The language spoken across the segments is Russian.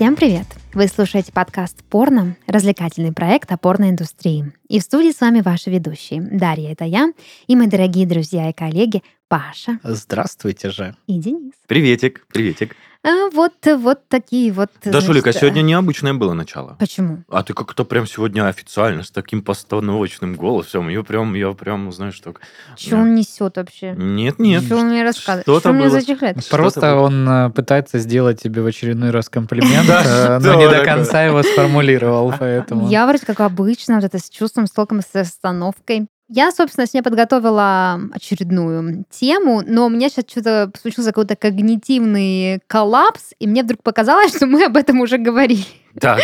Всем привет! Вы слушаете подкаст «Порно» — развлекательный проект о порноиндустрии. И в студии с вами ваши ведущие. Дарья — это я, и мои дорогие друзья и коллеги Паша Здравствуйте же. и Денис. Приветик, приветик. А, вот, вот такие вот... Да, значит, Шулика, сегодня э, необычное было начало. Почему? А ты как-то прям сегодня официально, с таким постановочным голосом. Я прям, я прям, знаешь, так... Что он несет вообще? Нет, нет. Что он мне рассказывает? Что-то Что мне? Что-то Просто было. он э, пытается сделать тебе в очередной раз комплимент, э, но что не до конца его сформулировал, поэтому... Я вроде как обычно, вот это с чувством, с толком, с остановкой. Я, собственно, сегодня подготовила очередную тему, но у меня сейчас что-то случился какой-то когнитивный коллапс, и мне вдруг показалось, что мы об этом уже говорили. Так,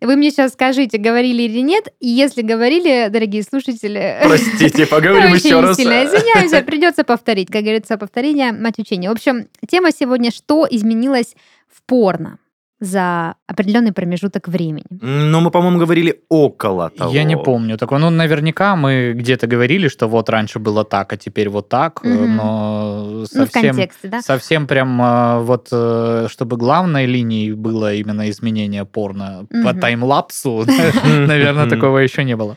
Вы мне сейчас скажите, говорили или нет, и если говорили, дорогие слушатели... простите, поговорим еще раз. сильно извиняюсь, придется повторить. Как говорится, повторение мать учения. В общем, тема сегодня «Что изменилось в порно?» За определенный промежуток времени. Но мы, по-моему, говорили около того. Я не помню такого. Ну, наверняка мы где-то говорили, что вот раньше было так, а теперь вот так, Мгм. но Ну, в совсем... контексте, да? Совсем прям э, вот, э, чтобы главной линией было именно изменение порно по Мгм. таймлапсу, наверное, такого еще не было.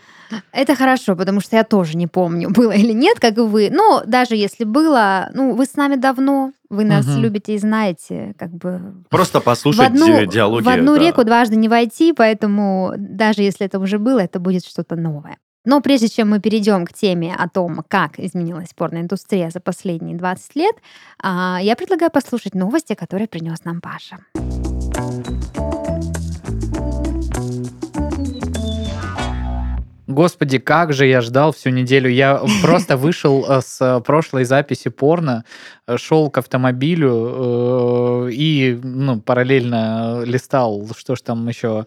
Это хорошо, потому что я тоже не помню, было или нет, как и вы. Но даже если было, ну, вы с нами давно, вы нас Мгм. любите и знаете, как бы... Просто В послушать одну, ди- диалоги. в одну да. реку дважды не войти, поэтому даже если это уже было, это будет что-то новое. Но прежде чем мы перейдем к теме о том, как изменилась порноиндустрия за последние 20 лет, а, я предлагаю послушать новости, которые принес нам Паша. Господи, как же я ждал всю неделю. Я просто вышел э, с прошлой записи порно, э, шел к автомобилю э, и ну, параллельно листал, что ж там еще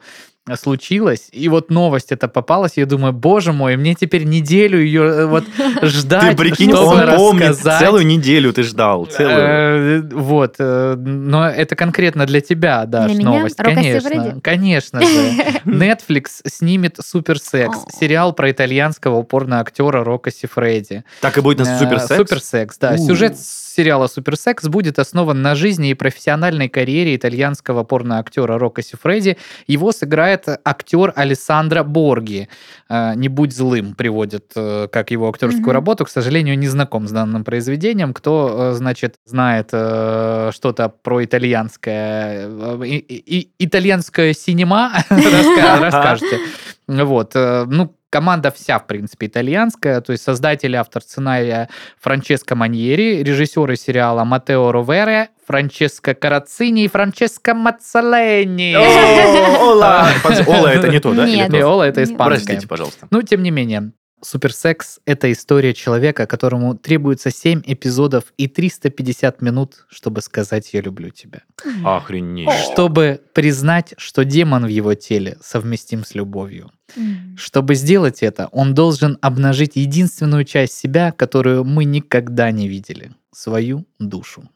случилось. И вот новость эта попалась, я думаю, боже мой, мне теперь неделю ее э, вот ждать, Ты прикинь, чтобы он помнит, рассказать. целую неделю ты ждал, целую. Э, Вот, э, но это конкретно для тебя, меня? новость. Конечно, конечно же. Netflix снимет суперсекс, сериал про итальянского порно-актера Рокко Сифреди. Так и будет на суперсекс? Суперсекс, да. Сюжет сериала «Суперсекс» будет основан на жизни и профессиональной карьере итальянского порно-актера Рокко Сифреди. Его сыграет актер Алессандро Борги. Э, «Не будь злым» приводит э, как его актерскую Мгм. работу. К сожалению, не знаком с данным произведением. Кто, э, значит, знает что-то про итальянское, и- и- итальянское синема, расскажете. Вот. Ну, команда вся, в принципе, итальянская. То есть создатель, и автор сценария Франческо Маньери, режиссеры сериала Матео Ровере, Франческо Карацини и Франческо Мацалени. Ола! Ола это не то, да? Нет. Ола это испанская. Простите, пожалуйста. Ну, тем не менее, Суперсекс — это история человека, которому требуется 7 эпизодов и 350 минут, чтобы сказать «я люблю тебя». Охренеть. Чтобы признать, что демон в его теле совместим с любовью. Чтобы сделать это, он должен обнажить единственную часть себя, которую мы никогда не видели — свою душу.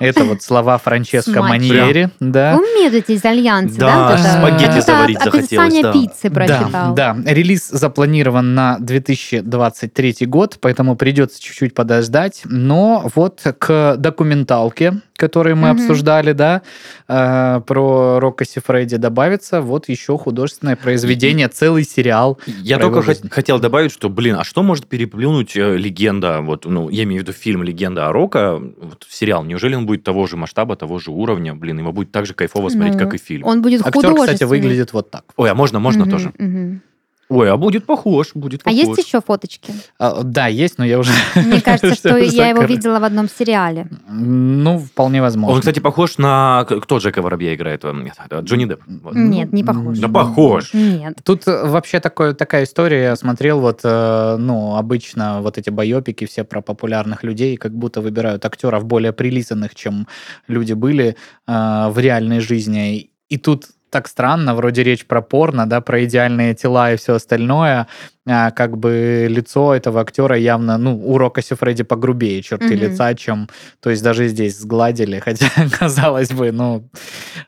Это вот слова Франческо. Маньери, да. Умеют эти итальянцы, да? Да, спагетти заварить от- захотелось, да. пиццы прочитал. Да, да, релиз запланирован на 2023 год, поэтому придется чуть-чуть подождать. Но вот к документалке, которую мы Мгм. обсуждали, да, э, про Рокко Сифреди добавится вот еще художественное произведение, целый сериал. Я только хот- хотел добавить, что, блин, а что может переплюнуть э, легенда, вот, ну, я имею в виду фильм «Легенда о Рока», вот, сериал, неужели он будет того же масштаба, того же уровня, блин, его будет так же кайфово смотреть, Ну, как и фильм. Он будет Актер, кстати, выглядит вот так. Ой, а можно, можно Мгм, тоже? мгм. Ой, а будет похож, будет А похож. есть еще фоточки? А, Да, есть, но я уже... Мне кажется, что я его видела в одном сериале. Ну, вполне возможно. Он, кстати, похож на... Кто Джека Воробья играет? Нет, это Джонни Депп. Нет, не похож. Да похож. Нет. Тут э, вообще такое, такая история, я смотрел вот, э, ну, обычно вот эти байопики все про популярных людей, как будто выбирают актеров более прилизанных, чем люди были э, в реальной жизни. И тут так странно, вроде речь про порно, да, про идеальные тела и все остальное, а, как бы лицо этого актера явно, ну, у Рокоси Фредди погрубее черты Мгм. лица, чем, то есть даже здесь сгладили, хотя, казалось бы, ну,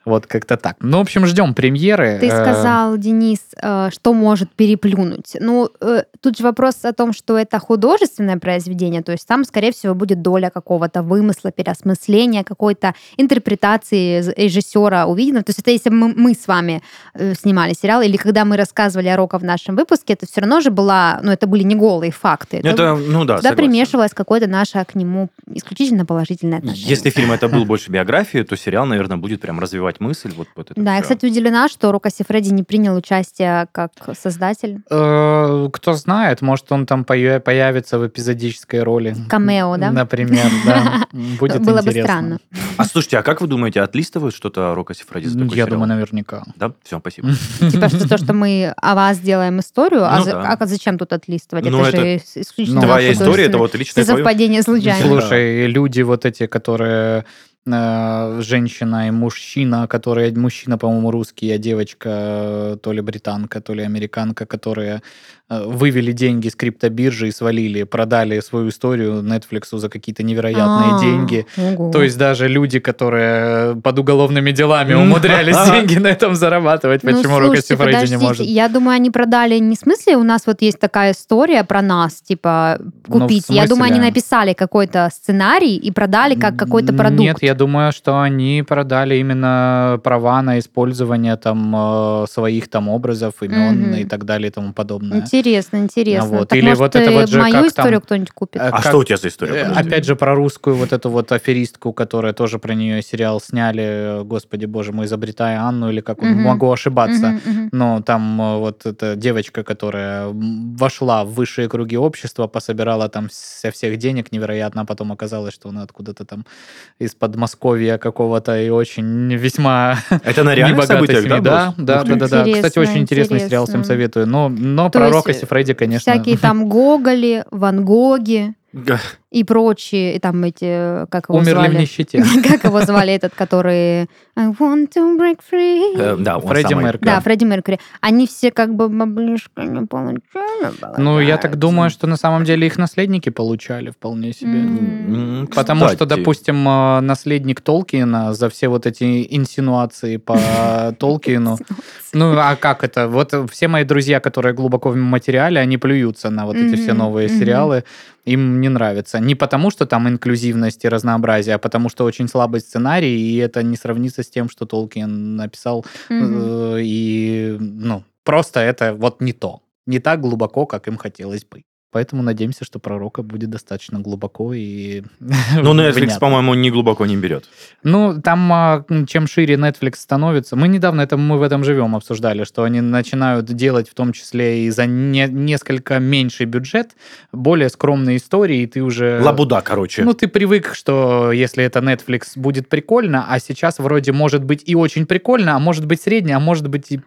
вот как-то так. Ну, в общем, ждем премьеры. Ты Э, сказал, Денис, э, что может переплюнуть. Ну, э, тут же вопрос о том, что это художественное произведение, то есть там, скорее всего, будет доля какого-то вымысла, переосмысления, какой-то интерпретации режиссера увидено. То есть это если мы, мы с вами снимали сериал, или когда мы рассказывали о Рока в нашем выпуске, это все равно же была, ну, это были не голые факты. Это, Это, ну да, туда согласен. примешивалось какое-то наше к нему исключительно положительное отношение. Если фильм это был больше биографии, то сериал, наверное, будет прям развивать мысль. Вот, вот это Да, я, всё. кстати, удивлена, что Рока Сифреди не принял участие как создатель. Э, Кто знает, может, он там появится в эпизодической роли. Камео, да? Например, да. Будет Было бы странно. А слушайте, а как вы думаете, отлистывают что-то Рока Сифради за Ну, такой Я сериал? думаю, наверняка. Да? Все, спасибо. Типа, что то, что мы о вас делаем историю, а, Да. а зачем тут отлистывать? Ну, это, это же ис- исключительно Твоя история, это вот личное твое. совпадение случайно. Слушай, люди вот эти, которые э, женщина и мужчина, которые мужчина, по-моему, русский, а девочка э, то ли британка, то ли американка, которые вывели деньги с криптобиржи и свалили, продали свою историю Netflix за какие-то невероятные А, деньги. ого. То есть даже люди, которые под уголовными делами умудрялись деньги на этом зарабатывать, Ну, почему слушайте, Сифреди не может? Я думаю, они продали не в смысле, у нас вот есть такая история про нас, типа, Ну, купить. я думаю, они написали какой-то сценарий и продали как какой-то продукт. Нет, я думаю, что они продали именно права на использование там э, своих там образов, имен и так далее и тому подобное. Интересно, интересно. вот. Так, Или может, вот это вот же мою как там, историю кто-нибудь купит? э, А как- что у тебя за история? Э, Подожди. Опять же, про русскую вот эту вот аферистку, которая тоже про нее сериал сняли, э, господи боже мой, изобретая Анну, или как, Мгм. могу ошибаться. Мгм, мгм. Но там э, вот эта девочка, которая вошла в высшие круги общества, пособирала там со всех денег невероятно, а потом оказалось, что она откуда-то там из Подмосковья какого-то и очень весьма Это на реальных событиях, семьи. да? Да, да, да. Кстати, Интересно, очень интересный сериал, всем интересно. советую. Но, но То про есть, Рокоси Фредди, конечно... Всякие там Гоголи, Ван Гоги и прочие, и там эти, как его Умерли в звали? нищете. Как его звали этот, который I want to break free? Э, Да, Фредди самый. Меркьюри. Да, Фредди Меркьюри. Они все как бы баблишко не получали. Ну, я так думаю, что на самом деле их наследники получали вполне себе. М, Потому что, кстати. допустим, э, наследник Толкиена за все вот эти инсинуации по Ну а как это? Вот все мои друзья, которые глубоко в материале, они плюются на вот эти все новые сериалы. Им не нравится. Не потому, что там инклюзивность и разнообразие, а потому что очень слабый сценарий, и это не сравнится с тем, что Толкин написал. Э, И, ну, просто это вот не то. Не так глубоко, как им хотелось бы. Поэтому надеемся, что пророка будет достаточно глубоко и Ну, Netflix, внятно. по-моему, не глубоко не берет. Ну, там, а, чем шире Netflix становится, мы недавно это мы в этом живем обсуждали, что они начинают делать в том числе и за не- несколько меньший бюджет, более скромные истории, и ты уже... Лабуда, короче. Ну, ты привык, что если это Netflix, будет прикольно, а сейчас вроде может быть и очень прикольно, а может быть средне, а может быть и.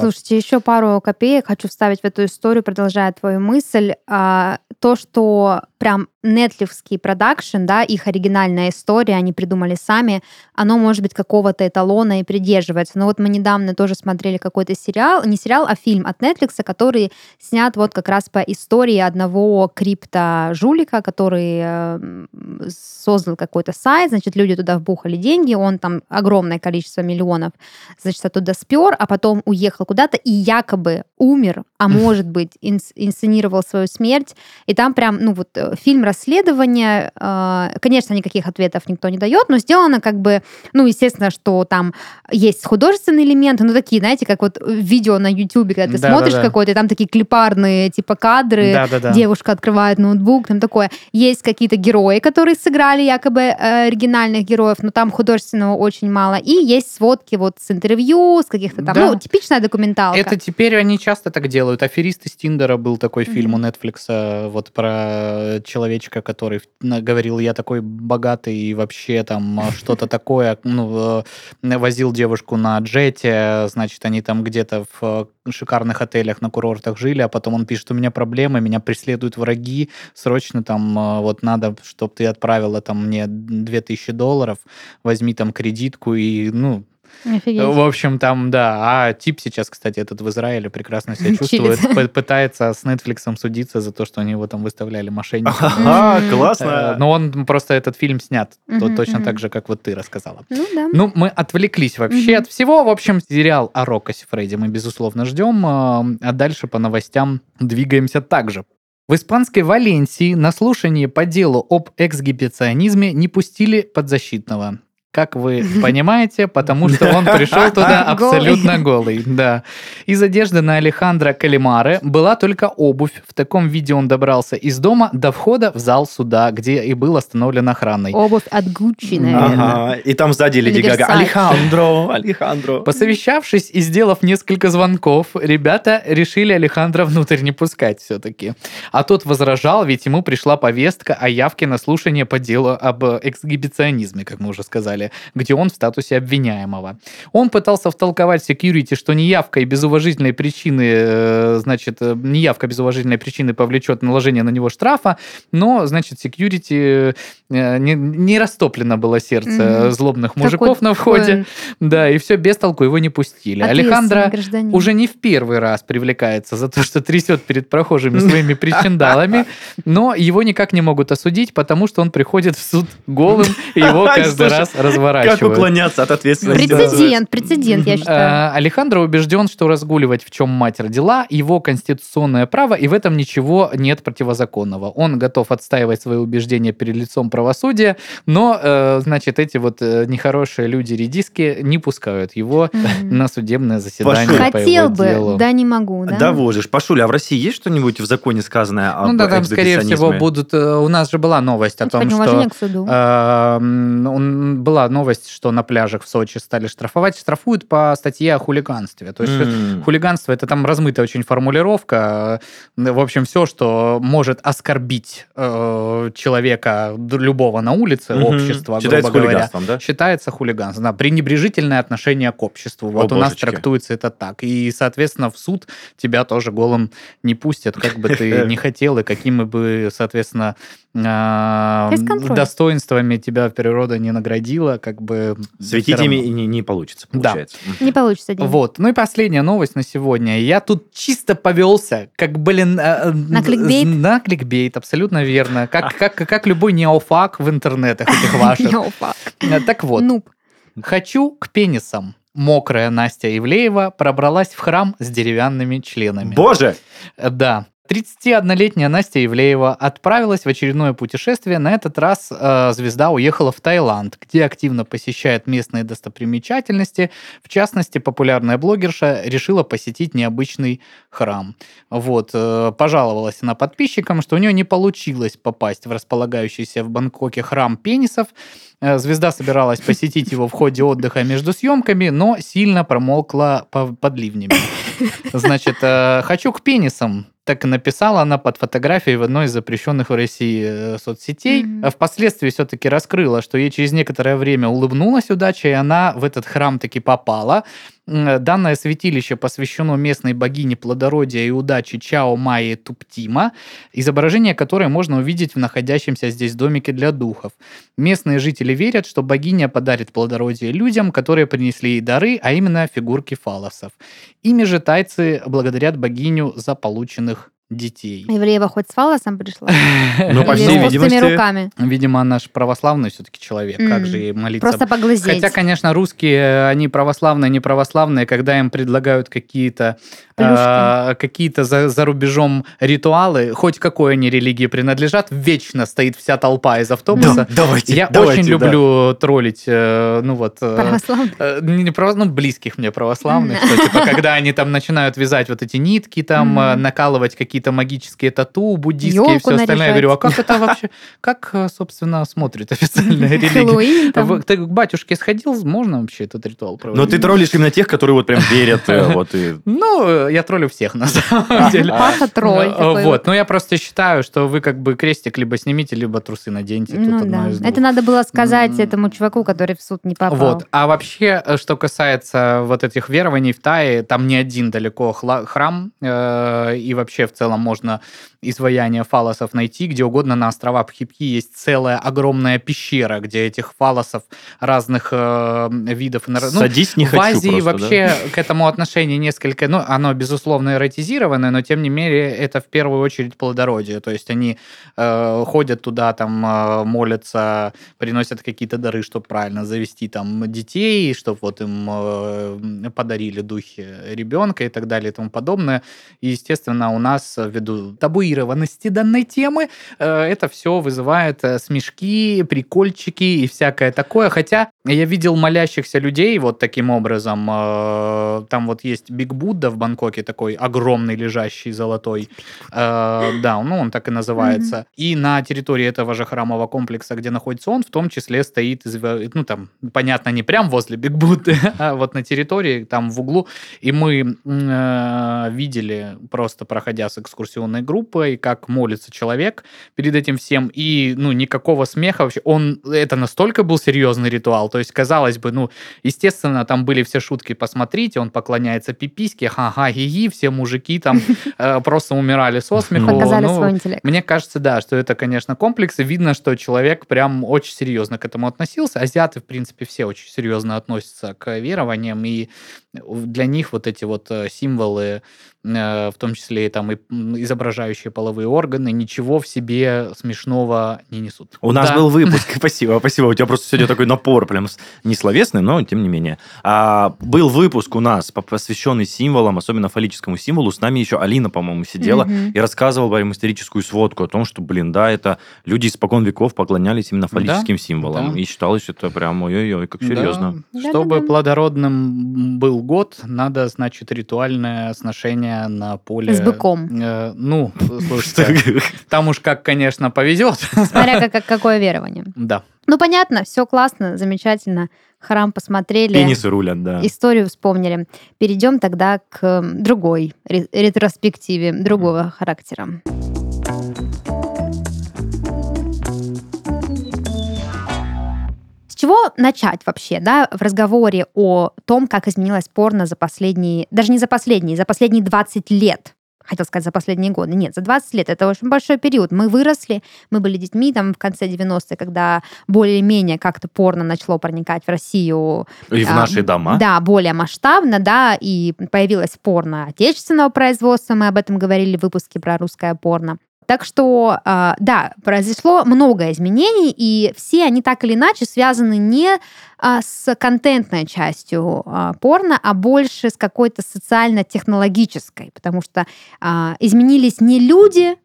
Слушайте, еще пару копеек хочу вставить в эту историю, продолжая твою мысль. А, То, что прям нетлевский продакшн, да, их оригинальная история, они придумали сами, оно может быть какого-то эталона и придерживается. Но вот мы недавно тоже смотрели какой-то сериал, не сериал, а фильм от Netflix, который снят вот как раз по истории одного крипто-жулика, который э, создал какой-то сайт, значит, люди туда вбухали деньги, он там огромное количество миллионов, значит, оттуда спер, а потом уехал куда-то и якобы умер, а может быть, инс- инсценировал свою смерть. И там прям, ну вот, э, фильм расследования, э, конечно, никаких ответов никто не дает, но сделано как бы, ну, естественно, что там есть художественные элементы, ну, такие, знаете, как вот видео на YouTube, когда ты Да, смотришь да, да. какое-то, там такие клипарные, типа, кадры, Да-да-да. девушка открывает ноутбук, там такое. Есть какие-то герои, которые сыграли якобы э, оригинальных героев, но там художественного очень мало. И есть сводки вот с интервью, с каких-то там, Да. ну, типичная документалка. Это теперь они часто так делают. «Аферист из Тиндера» был такой фильм у. Netflix э, вот про человечка, который говорил, я такой богатый и вообще там э, что-то такое, ну, э, возил девушку на джете, значит, они там где-то в э, шикарных отелях на курортах жили, а потом он пишет, у меня проблемы, меня преследуют враги, срочно там э, вот надо, чтобы ты отправила там мне 2000 долларов, возьми там кредитку и, ну, Офигеть. В общем, там, да. А тип сейчас, кстати, этот в Израиле прекрасно себя чувствует. Пытается с Netflix судиться за то, что они его там выставляли мошенником. Ага, Мгм. Э, классно. Но он просто этот фильм снят точно так же, как вот ты рассказала. Ну да. Ну, мы отвлеклись вообще от всего. В общем, сериал о Рокко Сифреде мы, безусловно, ждем. А а дальше по новостям двигаемся также. В испанской Валенсии на слушании по делу об эксгибиционизме не пустили подзащитного. Как вы понимаете, потому что он пришел туда абсолютно голый. Да. Из одежды на Алехандро Калимаре была только обувь. В таком виде он добрался из дома до входа в зал суда, где и был остановлен охраной. Обувь от Гуччи, наверное. Ага, и там сзади Леди Или Гага. Алехандро, Алехандро. Посовещавшись и сделав несколько звонков, ребята решили Алехандро внутрь не пускать все-таки. А тот возражал, ведь ему пришла повестка о явке на слушание по делу об эксгибиционизме, как мы уже сказали, где он в статусе обвиняемого. Он пытался втолковать секьюрити, что неявка и без уважительной причины, э, значит, э, неявка без уважительной причины повлечет наложение на него штрафа, но, значит, секьюрити э, не, не растоплено было сердце Мгм. злобных Такой- мужиков на входе. Да, и все, без толку его не пустили. Алехандро гражданин. уже не в первый раз привлекается за то, что трясет перед прохожими своими причиндалами, но его никак не могут осудить, потому что он приходит в суд голым, и его Ай, каждый слушай, раз Как разворачивают. уклоняться от ответственности? Прецедент, прецедент, я считаю. Э, Алехандро убежден, что разгуливать в чем мать родила его конституционное право, и в этом ничего нет противозаконного. Он готов отстаивать свои убеждения перед лицом правосудия, но, э, значит, эти вот э, нехорошие люди-редиски не пускают его на судебное заседание Хотел бы, да не могу, да? Боже, Пашуля, а в России есть что-нибудь в законе сказанное об Ну да, там, скорее всего, будут... У нас же была новость о Ну, том, что... к суду. м, он- Была новость, что на пляжах в Сочи стали штрафовать. Штрафуют по статье о хулиганстве. То есть М. Хулиганство это там размытая очень формулировка. В общем, все, что может оскорбить э, человека любого на улице, Мгм. общества, Считается грубо говоря, хулиганством, да? считается хулиганством. Да, пренебрежительное отношение к обществу. Вот О, у нас божечки. трактуется это так. И, соответственно, в суд тебя тоже голым не пустят, как бы ты не хотел, и какими бы, соответственно, Фейс-контроль. достоинствами тебя природа не наградила, как бы... Светить ими не, не получится, Да. получается. М. Не получится, Дим. Вот. Ну и последняя новость на сегодня. Я тут чисто повелся, как, блин... э, На кликбейт? На кликбейт, абсолютно верно. Как, как, как любой newfag в интернетах этих ваших. Yo, fuck. Э, Так вот, Нуб. хочу к пенисам. Мокрая Настя Ивлеева пробралась в храм с деревянными членами. Боже! Э, Да. 31-летняя Настя Ивлеева отправилась в очередное путешествие. На этот раз э, звезда уехала в Таиланд, где активно посещает местные достопримечательности. В частности, популярная блогерша решила посетить необычный храм. Вот, э, пожаловалась она подписчикам, что у нее не получилось попасть в располагающийся в Бангкоке храм пенисов. Э, Звезда собиралась посетить его в ходе отдыха между съемками, но сильно промокла по- под ливнями. Значит, э, хочу к пенисам. Так и написала она под фотографией в одной из запрещенных в России э, соцсетей. А Впоследствии все-таки раскрыла, что ей через некоторое время улыбнулась удача, и она в этот храм таки попала. М, Данное святилище посвящено местной богине плодородия и удачи Чао Майи Туптима, изображение которой можно увидеть в находящемся здесь домике для духов. Местные жители верят, что богиня подарит плодородие людям, которые принесли ей дары, а именно фигурки фалосов. Ими же тайцы благодарят богиню за полученных детей. Ивлеева хоть с фалосом пришла? Ну, по всей видимости... руками? Видимо, она же православный все-таки человек. Как же ей молиться? Просто поглазеть. Хотя, конечно, русские, они православные, не православные, когда им предлагают какие-то а, какие-то за, за рубежом ритуалы, хоть какой они религии принадлежат, вечно стоит вся толпа из автобуса. Да, давайте, Я давайте, очень да. люблю троллить, э, ну вот... э, Православный. э, Не ну, близких мне православных, типа, когда они там начинают вязать вот эти нитки, там, накалывать какие-то магические тату, буддистские и Ёлку все остальное. Я говорю, а наряжать. как это вообще, как, э, собственно, смотрит официальная религия? Ты к батюшке сходил, можно вообще этот ритуал проводить? Но ты троллишь именно тех, которые вот прям верят. э, Вот и... Ну, э, я троллю всех, на самом деле. Паша тролль Ну, Вот, но я просто считаю, что вы как бы крестик либо снимите, либо трусы наденьте. Ну да. Это надо было сказать этому чуваку, который в суд не попал. Вот. А вообще, что касается вот этих верований в Тае, там не один далеко храм, и вообще в целом можно изваяние фалосов найти где угодно на островах Хипки есть целая огромная пещера, где этих фалосов разных э, видов. Ну, Садись, не в хочу Азии просто, вообще к этому отношение несколько, ну, оно, безусловно, эротизированное, но, тем не менее, это в первую очередь плодородие. То есть они э, ходят туда, там, э, молятся, приносят какие-то дары, чтобы правильно завести там детей, чтобы вот им э, подарили духи ребенка и так далее и тому подобное. И, естественно, у нас, ввиду табуированности данной темы, э, это все вызывает э, смешки, прикольчики и всякое такое. Хотя я видел молящихся людей вот таким образом. э, Там вот есть Big Будда в Бангкоке, такой огромный, лежащий, золотой. Да, ну он так и называется. И на территории этого же храмового комплекса, где находится он, в том числе стоит, ну там, понятно, не прям возле Big Будды, а вот на территории, там в углу. И мы видели, просто проходя с экскурсионной группой, как молится человек перед этим всем, и, ну, никакого смеха вообще. Он, это настолько был серьезный ритуал, то есть, казалось бы, ну, естественно, там были все шутки, посмотрите, он поклоняется пипиське, ха-ха, ги все мужики там э, просто умирали со смеху. Показали Ну, свой интеллект. мне кажется, да, что это, конечно, комплекс, и видно, что человек прям очень серьезно к этому относился. Азиаты, в принципе, все очень серьезно относятся к верованиям, и для них вот эти вот э, символы, э, в том числе и там и изображающие половые органы, ничего в себе смешного не несут. У нас Да. был выпуск, спасибо, спасибо. У тебя просто сегодня такой напор, прям с- не словесный, но тем не менее. А, был выпуск у нас, по- посвященный символам, особенно фаллическому символу. С нами еще Алина, по-моему, сидела и рассказывала прям историческую сводку о том, что, блин, да, это люди испокон веков поклонялись именно фаллическим символам. да. И считалось это прям, ой-ой-ой, как Да. серьезно. Чтобы плодородным был год, надо, значит, ритуальное сношение на поле. С быком. Э, ну, слушайте, там уж как, конечно, повезет. Смотря как, как- какое верование. Да. Ну, понятно, все классно, замечательно. Храм посмотрели. Пенисы рулят, да. Историю вспомнили. Перейдем тогда к другой ре- ретроспективе, другого характера. Чего начать вообще, да, в разговоре о том, как изменилось порно за последние, даже не за последние, за последние 20 лет? Хотел сказать, за последние годы. Нет, за 20 лет. Это очень большой период. Мы выросли, мы были детьми там в конце 90-х, когда более-менее как-то порно начало проникать в Россию И в а, наши дома. да, более масштабно, да, и появилось порно отечественного производства, мы об этом говорили в выпуске про русское порно. Так что, а, да, произошло много изменений, и все они так или иначе связаны не а, с контентной частью а, порно, а больше с какой-то социально-технологической, потому что изменились не люди,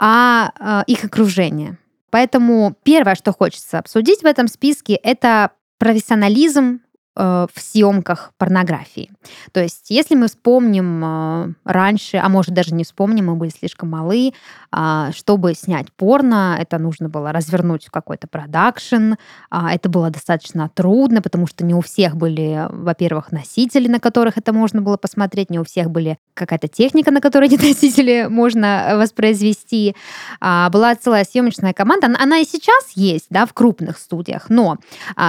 а их окружение. Поэтому первое, что хочется обсудить в этом списке, это профессионализм в съемках порнографии. То есть, если мы вспомним э, раньше, а может даже не вспомним, мы были слишком малы, а, чтобы снять порно, это нужно было развернуть какой-то продакшн, а, это было достаточно трудно, потому что не у всех были, во-первых, носители, на которых это можно было посмотреть, не у всех были какая-то техника, на которой эти носители можно воспроизвести. А, Была целая съемочная команда, она, и сейчас есть, да, в крупных студиях, но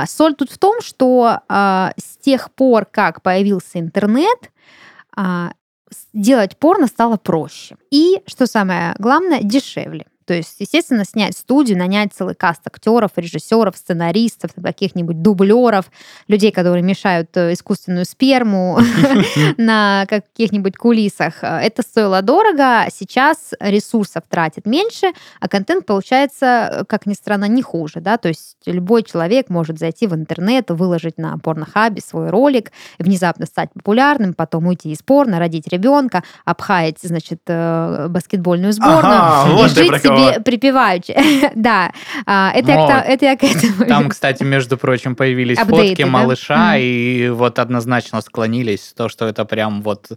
соль тут в том, что а, с тех пор, как появился интернет, а, делать порно стало проще. И, что самое главное, дешевле. То есть, естественно, снять студию, нанять целый каст актеров, режиссеров, сценаристов, каких-нибудь дублеров, людей, которые мешают э, искусственную сперму на каких-нибудь кулисах. Это стоило дорого. Сейчас ресурсов тратит меньше, а контент получается, э, как ни странно, не хуже. Да? То есть любой человек может зайти в интернет, выложить на порнохабе свой ролик, внезапно стать популярным, потом уйти из порно, родить ребенка, обхаять, значит, э, баскетбольную сборную Ага, вот жить себе припеваючи. Да, а, это я к Вот. та- это я к этому. Там, кстати, между прочим, появились Апдейты, фотки да? малыша, Мгм. и вот однозначно склонились то, что это прям вот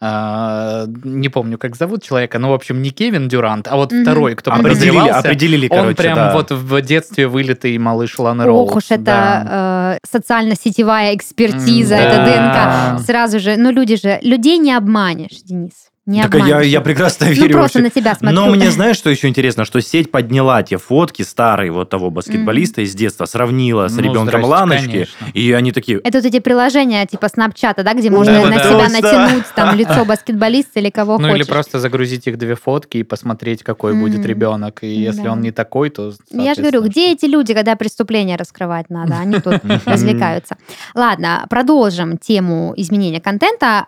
э, не помню, как зовут человека, ну, в общем, не Кевин Дюрант, а вот Мгм. второй, кто Определили, определили, Он короче, прям да. вот в детстве вылитый малыш Ланы Роуз. Ох уж да. это э, социально-сетевая экспертиза, М, это да. ДНК. Сразу же, ну люди же, людей не обманешь, Денис. Не Так я, обманешь. я прекрасно Ну, верю просто вообще. на тебя смотрю. Но мне знаешь, что еще интересно, что сеть подняла те фотки старые вот того баскетболиста из детства, сравнила с Ну, ребенком здрасте, Ланочки, конечно. и они такие, Это вот эти приложения типа Снапчата, да, где Да, можно да, на да. себя Точно. натянуть там лицо баскетболиста или кого Ну хочешь. или просто загрузить их две фотки и посмотреть, какой будет Мгм. ребенок. И если Да. он не такой, то... Я же говорю, где эти люди, когда преступления раскрывать надо? Они тут развлекаются. Ладно, продолжим тему изменения контента.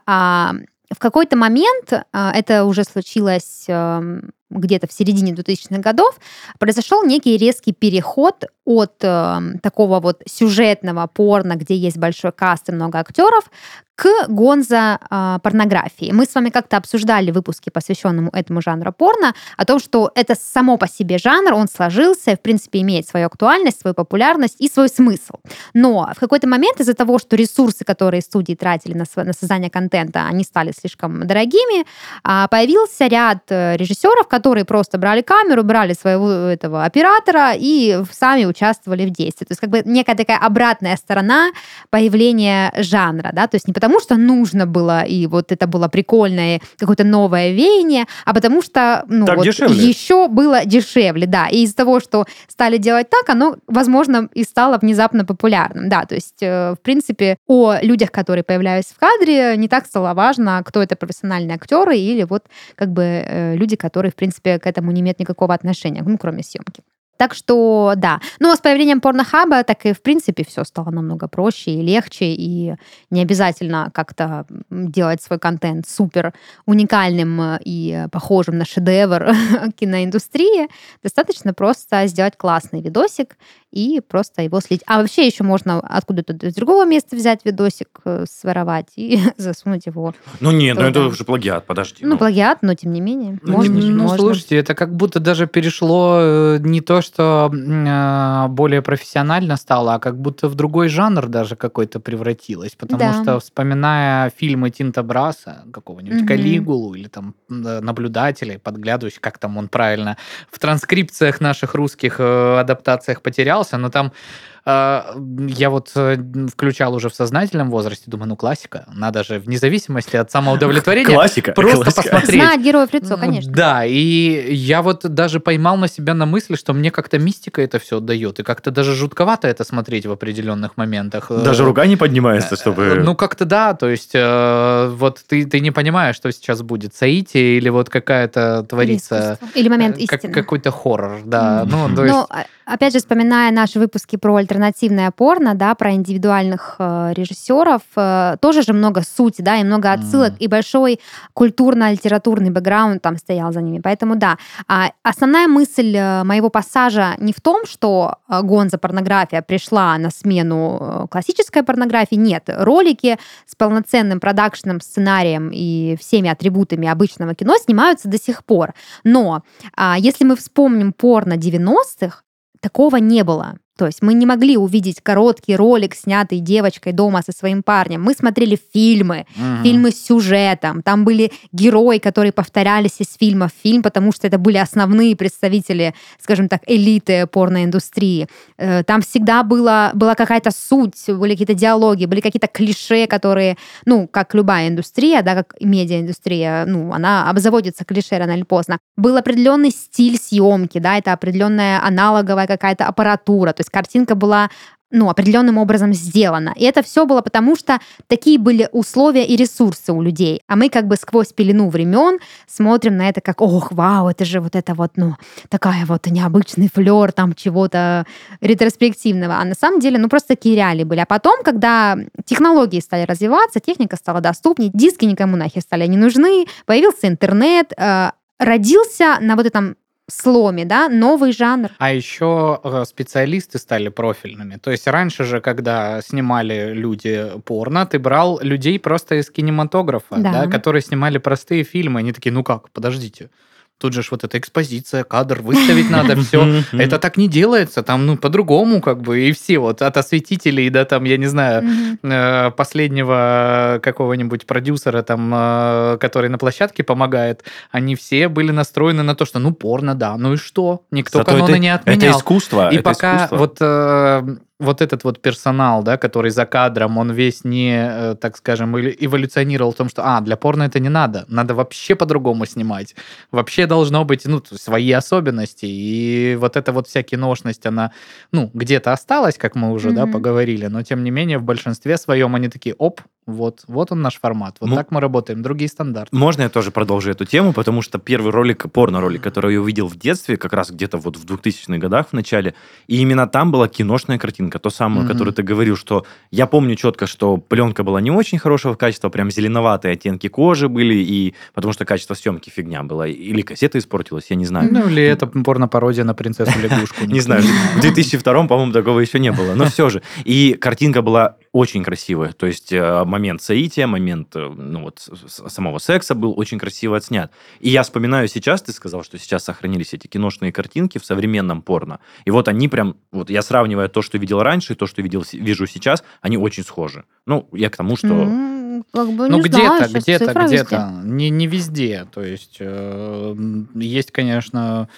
В какой-то момент, а, это уже случилось эм, где-то в середине 2000-х годов, произошел некий резкий переход от эм, такого вот сюжетного порно, где есть большой каст и много актеров, к гонзо а, порнографии. Мы с вами как-то обсуждали в выпуске, посвященному этому жанру порно, о том, что это само по себе жанр, он сложился, в принципе, имеет свою актуальность, свою популярность и свой смысл. Но в какой-то момент из-за того, что ресурсы, которые студии тратили на, на создание контента, они стали слишком дорогими, а, появился ряд э, режиссеров, которые просто брали камеру, брали своего этого оператора и сами участвовали в действии. То есть как бы некая такая обратная сторона появления жанра, да, то есть не потому, что нужно было, и вот это было прикольное, какое-то новое веяние, а потому что, ну, Так вот дешевле. еще было дешевле, да, и из-за того, что стали делать так, оно, возможно, и стало внезапно популярным, да, то есть, э, в принципе, о людях, которые появляются в кадре, не так стало важно, кто это профессиональные актеры или вот как бы э, люди, которые, в принципе, к этому не имеют никакого отношения, ну, кроме съемки. Так что, да. Ну, а с появлением порнохаба так и, в принципе, все стало намного проще и легче, и не обязательно как-то делать свой контент супер уникальным э, и похожим на шедевр киноиндустрии. Достаточно просто сделать классный видосик и просто его слить. А вообще еще можно откуда-то из другого места взять видосик, э, своровать и засунуть его. ну нет, ну Да, это уже плагиат, подожди. Ну, плагиат, но тем не менее. Ну, можно, не Ну, можно. слушайте, это как будто даже перешло э, не то, что а, более профессионально стало, а как будто в другой жанр даже какой-то превратилось. Потому Да. что, вспоминая фильмы Тинта Браса, какого-нибудь Мгм. Калигулу или там э, наблюдателей, подглядывающих, как там он правильно в транскрипциях наших русских э, адаптациях потерялся, но там э, я вот э, включал уже в сознательном возрасте, думаю, ну классика, надо же вне зависимости от самоудовлетворения Классика. просто классика. посмотреть. Знать героев в лицо, конечно. Да, и я вот даже поймал на себя на мысли, что мне как-то мистика это все дает, и как-то даже жутковато это смотреть в определенных моментах. Э, Даже рука не поднимается, чтобы... Ну, как-то да, то есть э, вот ты, ты не понимаешь, что сейчас будет, соитие или вот какая-то творится... Или момент э, как- истины. какой-то хоррор, да. Ну, то есть... А- опять же, вспоминая наши выпуски про альтернативное порно, да, про индивидуальных э, режиссеров, э, тоже же много сути, да, и много отсылок, Мгм. и большой культурно-литературный бэкграунд там стоял за ними. Поэтому да. А основная мысль э, моего пассажа не в том, что э, гонза порнография пришла на смену э, классической порнографии. Нет, ролики с полноценным продакшеном, сценарием и всеми атрибутами обычного кино снимаются до сих пор. Но а, если мы вспомним порно 90-х, такого не было. То есть мы не могли увидеть короткий ролик, снятый девочкой дома со своим парнем. Мы смотрели фильмы, мгм. фильмы с сюжетом. Там были герои, которые повторялись из фильма в фильм, потому что это были основные представители, скажем так, элиты порноиндустрии. Э, Там всегда была, была какая-то суть, были какие-то диалоги, были какие-то клише, которые, ну, как любая индустрия, да, как медиаиндустрия, ну, она обзаводится клише рано или поздно. Был определенный стиль съемки, да, это определенная аналоговая какая-то аппаратура, то есть картинка была ну, определенным образом сделана. И это все было потому, что такие были условия и ресурсы у людей. А мы как бы сквозь пелену времен смотрим на это как, ох, вау, это же вот это вот, ну, такая вот необычный флер там чего-то ретроспективного. А на самом деле, ну, просто такие реалии были. А потом, когда технологии стали развиваться, техника стала доступнее, диски никому нахер стали не нужны, появился интернет, э, родился на вот этом сломе, да, новый жанр. А еще э, специалисты стали профильными. То есть раньше же, когда снимали люди порно, ты брал людей просто из кинематографа, Да. да, которые снимали простые фильмы. Они такие, ну как, подождите. Тут же ж вот эта экспозиция, кадр выставить надо, все. Это так не делается, там, ну, по-другому, как бы, и все, вот, от осветителей, да, там, я не знаю, э, последнего какого-нибудь продюсера, там, э, который на площадке помогает, они все были настроены на то, что, ну, порно, да, ну и что? Никто каноны это- не Это отменял. искусство. И это пока вот э, вот этот вот персонал, да, который за кадром, он весь не, э, так скажем, эволю- эволюционировал в том, что, а, для порно это не надо, надо вообще по-другому снимать. Вообще должно быть, ну, свои особенности. И вот эта вот вся киношность, она, ну, где-то осталась, как мы уже, да, Мгм. поговорили, но тем не менее в большинстве своем они такие, оп, вот, вот он наш формат, вот Ну, так мы работаем, другие стандарты. Можно я тоже продолжу эту тему, потому что первый ролик, порно-ролик, который я увидел в детстве, как раз где-то вот в 2000-х годах в начале, и именно там была киношная картинка, то самое, Мгм. которое ты говорил, что я помню четко, что пленка была не очень хорошего качества, прям зеленоватые оттенки кожи были, и потому что качество съемки фигня была, или кассета испортилась, я не знаю. Ну, или это порно-пародия на принцессу-лягушку. Не знаю, в 2002, по-моему, такого еще не было. Но все же. И картинка была очень красивая. То есть э, момент соития, момент э, ну, вот, самого секса был очень красиво отснят. И я вспоминаю сейчас, ты сказал, что сейчас сохранились эти киношные картинки в современном порно. И вот они прям, вот я сравнивая то, что видел раньше, и то, что видел, вижу сейчас, они очень схожи. Ну, я к тому, что... Ну, как бы, Ну, где-то, где-то, где-то. Не, не везде. То есть э, есть, конечно,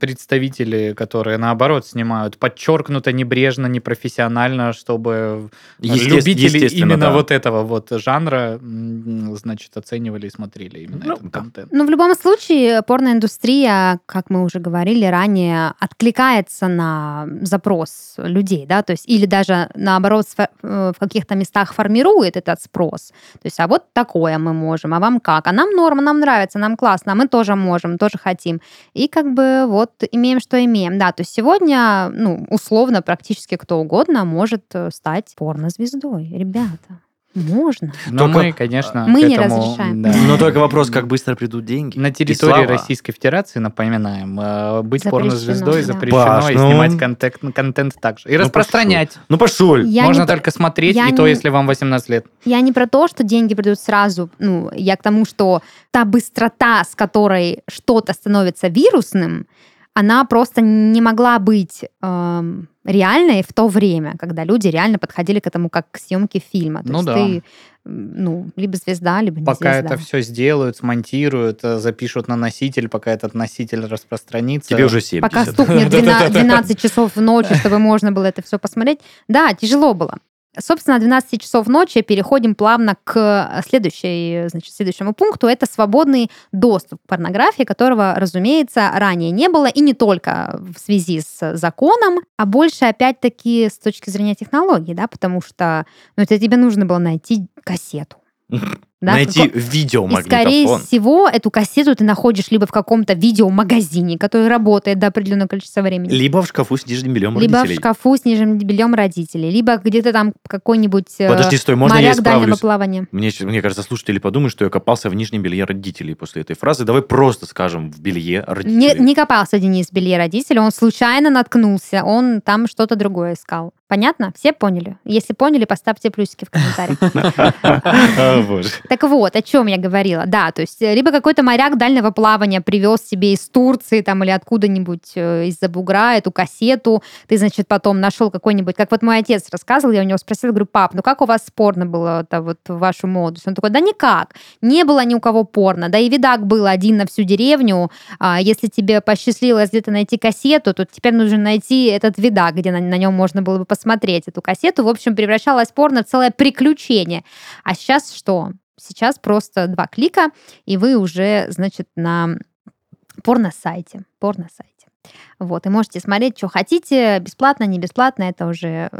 представители, которые наоборот снимают подчеркнуто, небрежно, непрофессионально, чтобы Есте- любители именно да. вот этого вот жанра, значит, оценивали и смотрели именно Ну, этот да. контент. Ну, в любом случае, порноиндустрия, как мы уже говорили ранее, откликается на запрос людей, да, то есть или даже наоборот э, в каких-то местах формирует этот спрос. То есть, а вот такое мы можем, а вам как? А нам норма, нам нравится, нам классно, а мы тоже можем, тоже хотим. И как бы вот имеем, что имеем. Да, то есть сегодня, ну, условно, практически кто угодно может э, стать порнозвездой. Ребята, можно. Но Только мы, конечно, мы к не этому, разрешаем. да. Но только вопрос, как быстро придут деньги. На территории. Российской Федерации, напоминаем, э, быть порнозвездой да. запрещено Паш, и ну- снимать контент, контент также. И Ну, распространять. Ну, пошел. Я Можно не только смотреть, я и то, если вам 18 лет. Я не про то, что деньги придут сразу. Ну, я к тому, что та быстрота, с которой что-то становится вирусным, она просто не могла быть эм, реальной в то время, когда люди реально подходили к этому как к съемке фильма. То Ну есть да. ты, ну, либо звезда, либо не Пока звезда. это все сделают, смонтируют, э, запишут на носитель, пока этот носитель распространится. Тебе уже 70. Пока стукнет 12, 12 часов в ночи, чтобы можно было это все посмотреть. Да, тяжело было. Собственно, 12 часов ночи переходим плавно к следующей, значит, следующему пункту. Это свободный доступ к порнографии, которого, разумеется, ранее не было, и не только в связи с законом, а больше, опять-таки, с точки зрения технологий, да, потому что ну, это тебе нужно было найти кассету. Да, Найти Како- И, скорее видеомагнитофон. всего, эту кассету ты находишь либо в каком-то видеомагазине, который работает до определенного количества времени, Либо в шкафу с нижним бельем либо родителей. в шкафу с нижним бельем родителей, либо где-то там какой-нибудь э, Подожди, стой, можно я исправлюсь? плавания. Мне, мне кажется, слушатели подумают, что я копался в нижнем белье родителей после этой фразы. Давай просто скажем в белье Не, родителей. не копался Денис в белье родителей, он случайно наткнулся, он там что-то другое искал. Понятно? Все поняли? Если поняли, поставьте плюсики в комментариях. Так вот, о чем я говорила. Да, то есть э, либо какой-то моряк дальнего плавания привез себе из Турции там или откуда-нибудь э, из-за бугра эту кассету. Ты, значит, потом нашел какой-нибудь... Как вот мой отец рассказывал, я у него спросила, говорю, пап, ну как у вас порно было это вот в вашу молодость? Он такой, да никак. Не было ни у кого порно. Да и видак был один на всю деревню. А если тебе посчастливилось где-то найти кассету, то теперь нужно найти этот видак, где на, на нем можно было бы посмотреть эту кассету. В общем, превращалось порно в целое приключение. А сейчас что? Сейчас просто два клика, и вы уже, значит, на порно-сайте. Порно-сайте. Вот, и можете смотреть, что хотите, бесплатно, не бесплатно, это уже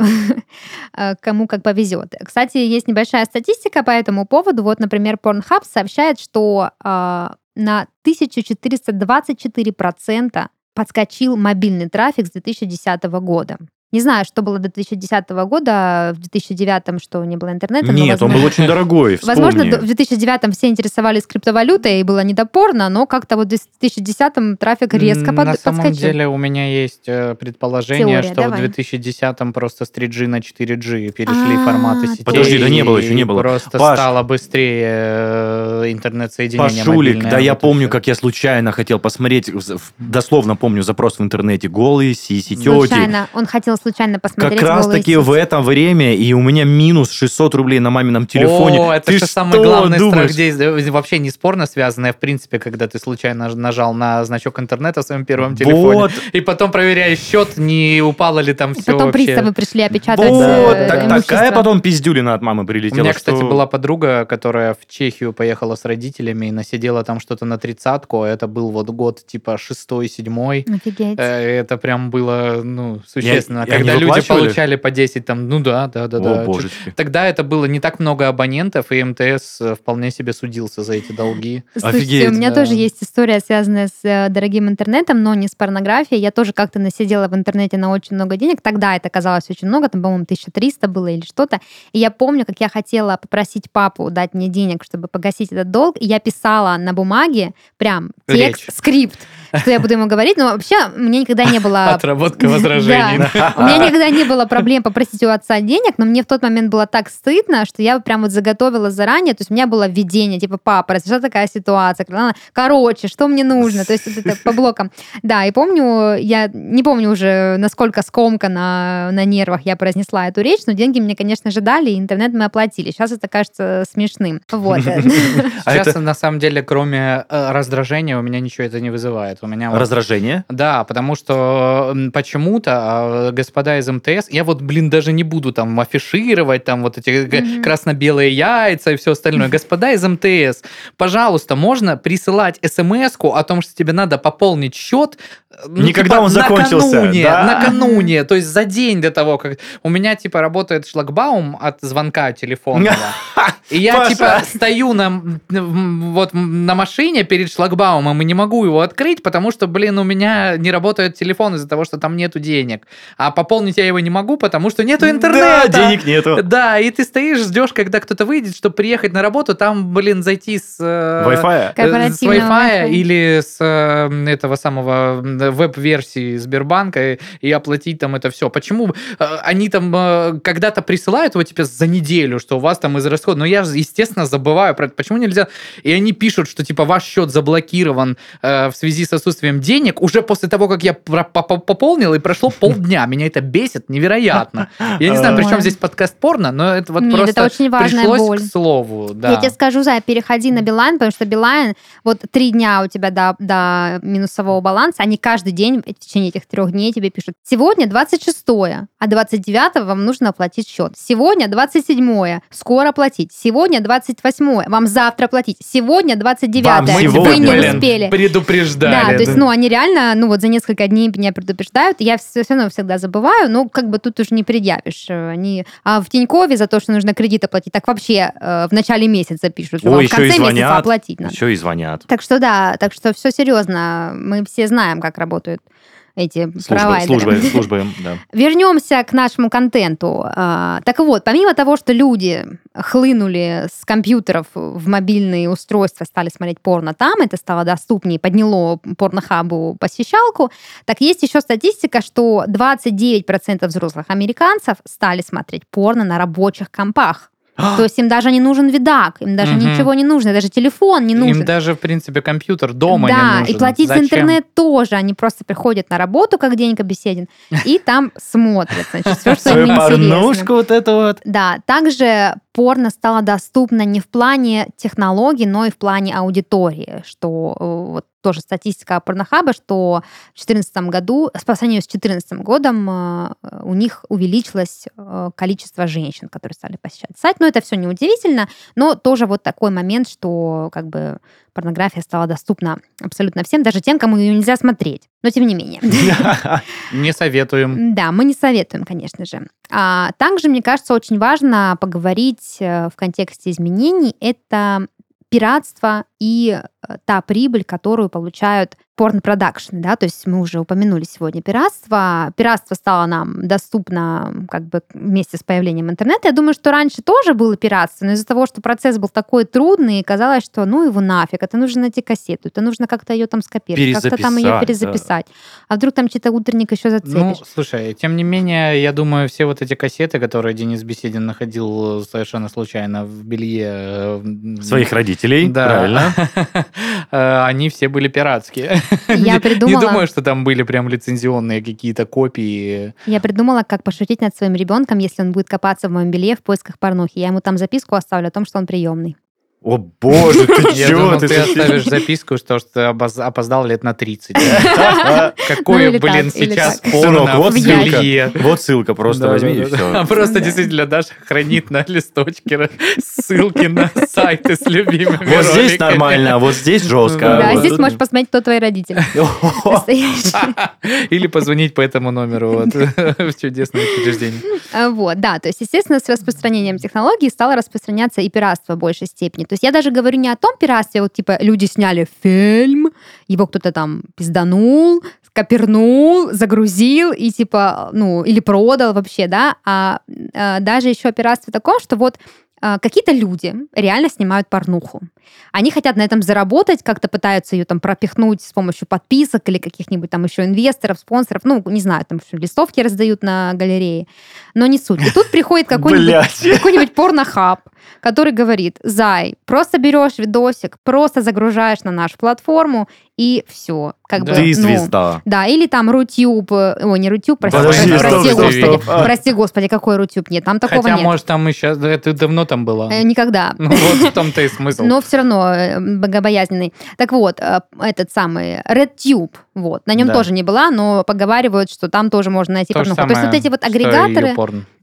э, кому как повезет. Кстати, есть небольшая статистика по этому поводу. Вот, например, Pornhub сообщает, что э, на 1424% подскочил мобильный трафик с 2010 года. Не знаю, что было до 2010 года, в 2009 что не было интернета. но, Нет, он возможно- был очень дорогой, Возможно, вспомни. до- в 2009 все интересовались криптовалютой, и было не до порно, но как-то вот в 2010 трафик резко под- На самом подскочил. деле у меня есть э, предположение, Теория, что давай. в 2010-м просто с 3G на 4G перешли А, форматы сетей. Подожди, да не было, еще не было. Просто Паш. стало быстрее э, интернет-соединение Пашулик, да я помню, как я случайно хотел посмотреть, дословно помню запрос в интернете, голые сиси тети. Случайно. Он хотел хотела случайно посмотреть Как раз таки в это время, и у меня минус 600 рублей на мамином телефоне. О, это Ты же самый главный думаешь? страх здесь. Вообще не спорно связанное, в принципе, когда ты случайно нажал на значок интернета в своем первом телефоне. Вот, И потом проверяешь счет, не упало ли там И все Потом вообще. приставы пришли опечатать вот, э, так- такая потом пиздюлина от мамы У прилетела. меня, кстати, что- была подруга, которая в Чехию поехала с родителями и насидела там что-то на тридцатку. а Это был вот год типа шестой, седьмой. Офигеть. Э, Это прям было, ну, существенно. И они Когда люди получали по 10, там, ну да, да, да, да. О, божечки. Тогда это было не так много абонентов, и МТС э, вполне себе судился за эти долги. Слушайте, Офигеть, у меня да. тоже есть история, связанная с э, дорогим интернетом, но не с порнографией. Я тоже как-то насидела в интернете на очень много денег. Тогда это казалось очень много, там, по-моему, 1300 было или что-то. И я помню, как я хотела попросить папу дать мне денег, чтобы погасить этот долг. И я писала на бумаге прям текст, Речь. скрипт, что я буду ему говорить. Но вообще мне никогда не было... Отработка возражений. Да. У меня никогда не было проблем попросить у отца денег, но мне в тот момент было так стыдно, что я прям вот заготовила заранее, то есть у меня было введение, типа, папа, произошла такая ситуация, короче, что мне нужно, то есть вот это по блокам. Да, и помню, я не помню уже, насколько скомка на, на нервах я произнесла эту речь, но деньги мне, конечно же, дали, и интернет мы оплатили. Сейчас это кажется смешным. Вот. А Сейчас, на самом деле, кроме э, раздражения, у меня ничего это не вызывает. У меня Раздражение? Да, потому что почему-то а, господа из МТС, я вот, блин, даже не буду там афишировать там вот эти Мгм. красно-белые яйца и все остальное. Господа из МТС, пожалуйста, можно присылать смс о том, что тебе надо пополнить счет. Ну, Не когда он закончился, Накануне, да? накануне, то есть за день до того, как... У меня, типа, работает шлагбаум от звонка телефонного. И я, Паша. типа, стою на, вот, на машине перед шлагбаумом и не могу его открыть, потому что, блин, у меня не работает телефон из-за того, что там нету денег. А пополнить я его не могу, потому что нету интернета. Да, денег нету. Да, и ты стоишь, ждешь, когда кто-то выйдет, чтобы приехать на работу, там, блин, зайти с... э, Wi-Fi? э, С Wi-Fi или с э, этого самого веб-версии Сбербанка и, и оплатить там это все. Почему э, они там э, когда-то присылают его тебе за неделю, что у вас там из расхода, но я же, естественно, забываю про это. Почему нельзя? И они пишут, что типа ваш счет заблокирован э, в связи с отсутствием денег уже после того, как я пополнил и прошло полдня. Меня это бесит невероятно. Я не знаю, при чем здесь подкаст порно, но это вот Нет, просто это очень важная пришлось боль. к слову. Да. Я тебе скажу, Зая, переходи на Билайн, потому что Билайн, вот три дня у тебя до, до минусового баланса, они каждый день в течение этих трех дней тебе пишут, сегодня 26 а 29 вам нужно оплатить счет. Сегодня 27 скоро платить. Сегодня 28 вам завтра платить. Сегодня 29 Вам вы сегодня, не блин, успели. предупреждали. Да, то есть, ну, они реально, ну, вот за несколько дней меня предупреждают, я все равно всегда забываю, ну, как бы тут уже не предъявишь. Э, Они... А в Тинькове за то, что нужно кредит оплатить, так вообще э, в начале месяца пишут, что Ой, вам в еще конце и месяца оплатить надо. Еще и звонят. Так что да, так что все серьезно, мы все знаем, как работают эти Службы, провайдеры. службы, службы, да. Вернемся к нашему контенту. А, Так вот, помимо того, что люди хлынули с компьютеров в мобильные устройства, стали смотреть порно там, это стало доступнее, подняло порнохабу посещалку, так есть еще статистика, что 29% взрослых американцев стали смотреть порно на рабочих компах. То есть им даже не нужен видак, им даже ничего не нужно, даже телефон не нужен. Им даже, в принципе, компьютер дома да, не нужен. и платить Зачем? за интернет тоже. Они просто приходят на работу, как Денька Беседин, и там смотрят, значит, все, что им интересно. вот это вот. Да, также порно стало доступно не в плане технологий, но и в плане аудитории, что э, вот тоже статистика Порнохаба, что в 2014 году, по сравнению с 2014 годом, э, у них увеличилось э, количество женщин, которые стали посещать сайт. Но это все неудивительно, но тоже вот такой момент, что как бы порнография стала доступна абсолютно всем, даже тем, кому ее нельзя смотреть. Но тем не менее. Не советуем. Да, мы не советуем, конечно же. А также, мне кажется, очень важно поговорить э, в контексте изменений. Это пиратство и э, та прибыль, которую получают порн-продакшн, да, то есть мы уже упомянули сегодня пиратство. Пиратство стало нам доступно как бы вместе с появлением интернета. Я думаю, что раньше тоже было пиратство, но из-за того, что процесс был такой трудный, казалось, что ну его нафиг, это нужно найти кассету, это нужно как-то ее там скопировать, как-то там ее Перезаписать, да. А вдруг там чей-то утренник еще Ну, зацепишь? слушай, тем не менее, я думаю, все вот эти кассеты, которые Денис Беседин находил совершенно случайно в белье... э, Своих родителей, Да. правильно. э, они все были пиратские. Я придумала- Не думаю, что там были прям лицензионные какие-то копии. Я придумала, как пошутить над своим ребенком, если он будет копаться в моем белье в поисках порнухи. Я ему там записку оставлю о том, что он приемный. О боже, ты Я чего? Ты оставишь записку, что что опоздал лет на 30. Ну, Какое, или блин, сейчас порно вот в ссылка. белье. Вот ссылка, просто возьми и все. А просто действительно Даша хранит на листочке ссылки на сайты с любимыми Вот здесь нормально, а вот здесь жестко. Да, здесь можешь посмотреть, кто твои родители. Или позвонить по этому номеру вот, в чудесное учреждение. А, Вот, да, то есть, естественно, с распространением технологий стало распространяться и пиратство в большей степени. То есть я даже говорю не о том пиратстве, вот типа люди сняли фильм, его кто-то там пизданул, копернул, загрузил и типа, ну, или продал вообще, да, а, а, даже еще о пиратстве таком, что вот а, какие-то люди реально снимают порнуху. Они хотят на этом заработать, как-то пытаются ее там пропихнуть с помощью подписок или каких-нибудь там еще инвесторов, спонсоров, ну, не знаю, там листовки раздают на галерее, но не суть. И тут приходит какой-нибудь какой-нибудь порнохаб, который говорит, Зай, просто берешь видосик, просто загружаешь на нашу платформу, и все. Как Да. бы, Ты ну, звезда. да, или там Рутюб, э, ой, не Рутюб, прости, Подожди, прости, стоп, господи, стоп. Прости, господи, какой Рутюб? Нет, там такого Хотя, нет. может, там и сейчас... Ты давно там была. Э, Никогда. Ну, вот в том-то и смысл. Но все равно э, богобоязненный. Так вот, э, этот самый RedTube, вот, на нем Да. тоже не была, но поговаривают, что там тоже можно найти То порнуху. То есть вот эти вот агрегаторы.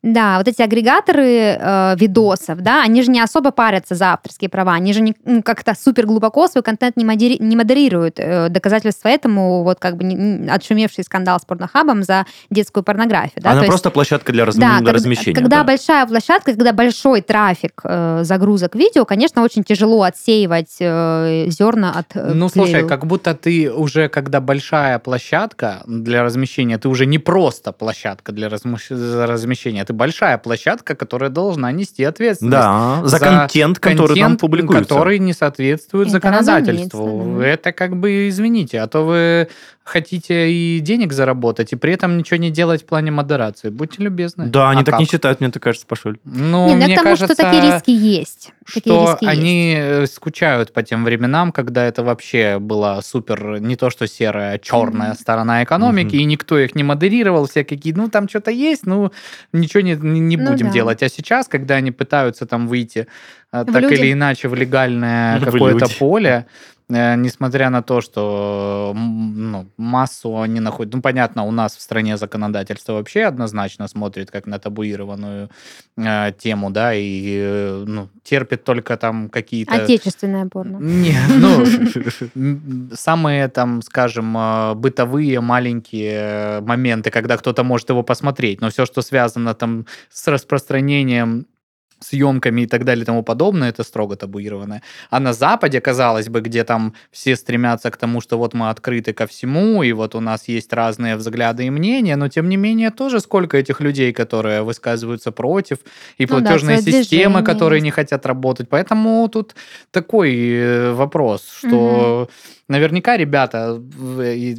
Да, вот эти агрегаторы э, видосов, да, они же не особо парятся за авторские права, они же не, ну, как-то супер глубоко свой контент не, модери- не модерируют. Э, доказательство этому вот как бы не- не- отшумевший скандал с порнохабом за детскую порнографию. Да? Она То есть- просто площадка для раз- да, для когда- размещения. Когда да. большая площадка, когда большой трафик э, загрузок видео, конечно, очень тяжело отсеивать э, зерна от э, Ну, слушай, как будто ты уже, когда большая площадка для размещения, ты уже не просто площадка для размещ- размещения, ты большая площадка, которая должна нести ответственность. Да, за, за контент, который там контент, публикуется. который не соответствует Это законодательству. да. Это как бы, извините, а то вы хотите и денег заработать, и при этом ничего не делать в плане модерации. Будьте любезны. Да, они А так как? не считают, мне так кажется, Пашуль. Ну, Не, ну, мне к тому, кажется, что такие риски есть. Такие что риски есть. они э, скучают по тем временам, когда это вообще была супер, не то что серая, а черная Мгм. сторона экономики, Мгм. и никто их не модерировал, все какие, ну там что-то есть, ну ничего не, не Ну будем да. делать. А сейчас, когда они пытаются там выйти э, В так люди. или иначе в легальное какое-то поле, несмотря на то, что м, ну, массу они находят. Ну, понятно, у нас в стране законодательство вообще однозначно смотрит как на табуированную э, тему, да, и э, ну, терпит только там какие-то... Отечественное порно. Не, ну, самые там, скажем, э, бытовые маленькие моменты, когда кто-то может его посмотреть, но все, что связано там с распространением съемками и так далее и тому подобное, это строго табуированное. А на Западе, казалось бы, где там все стремятся к тому, что вот мы открыты ко всему, и вот у нас есть разные взгляды и мнения, но тем не менее тоже сколько этих людей, которые высказываются против, и Ну да, платежные свои системы, движения которые не хотят работать. Поэтому тут такой э, вопрос, что наверняка ребята,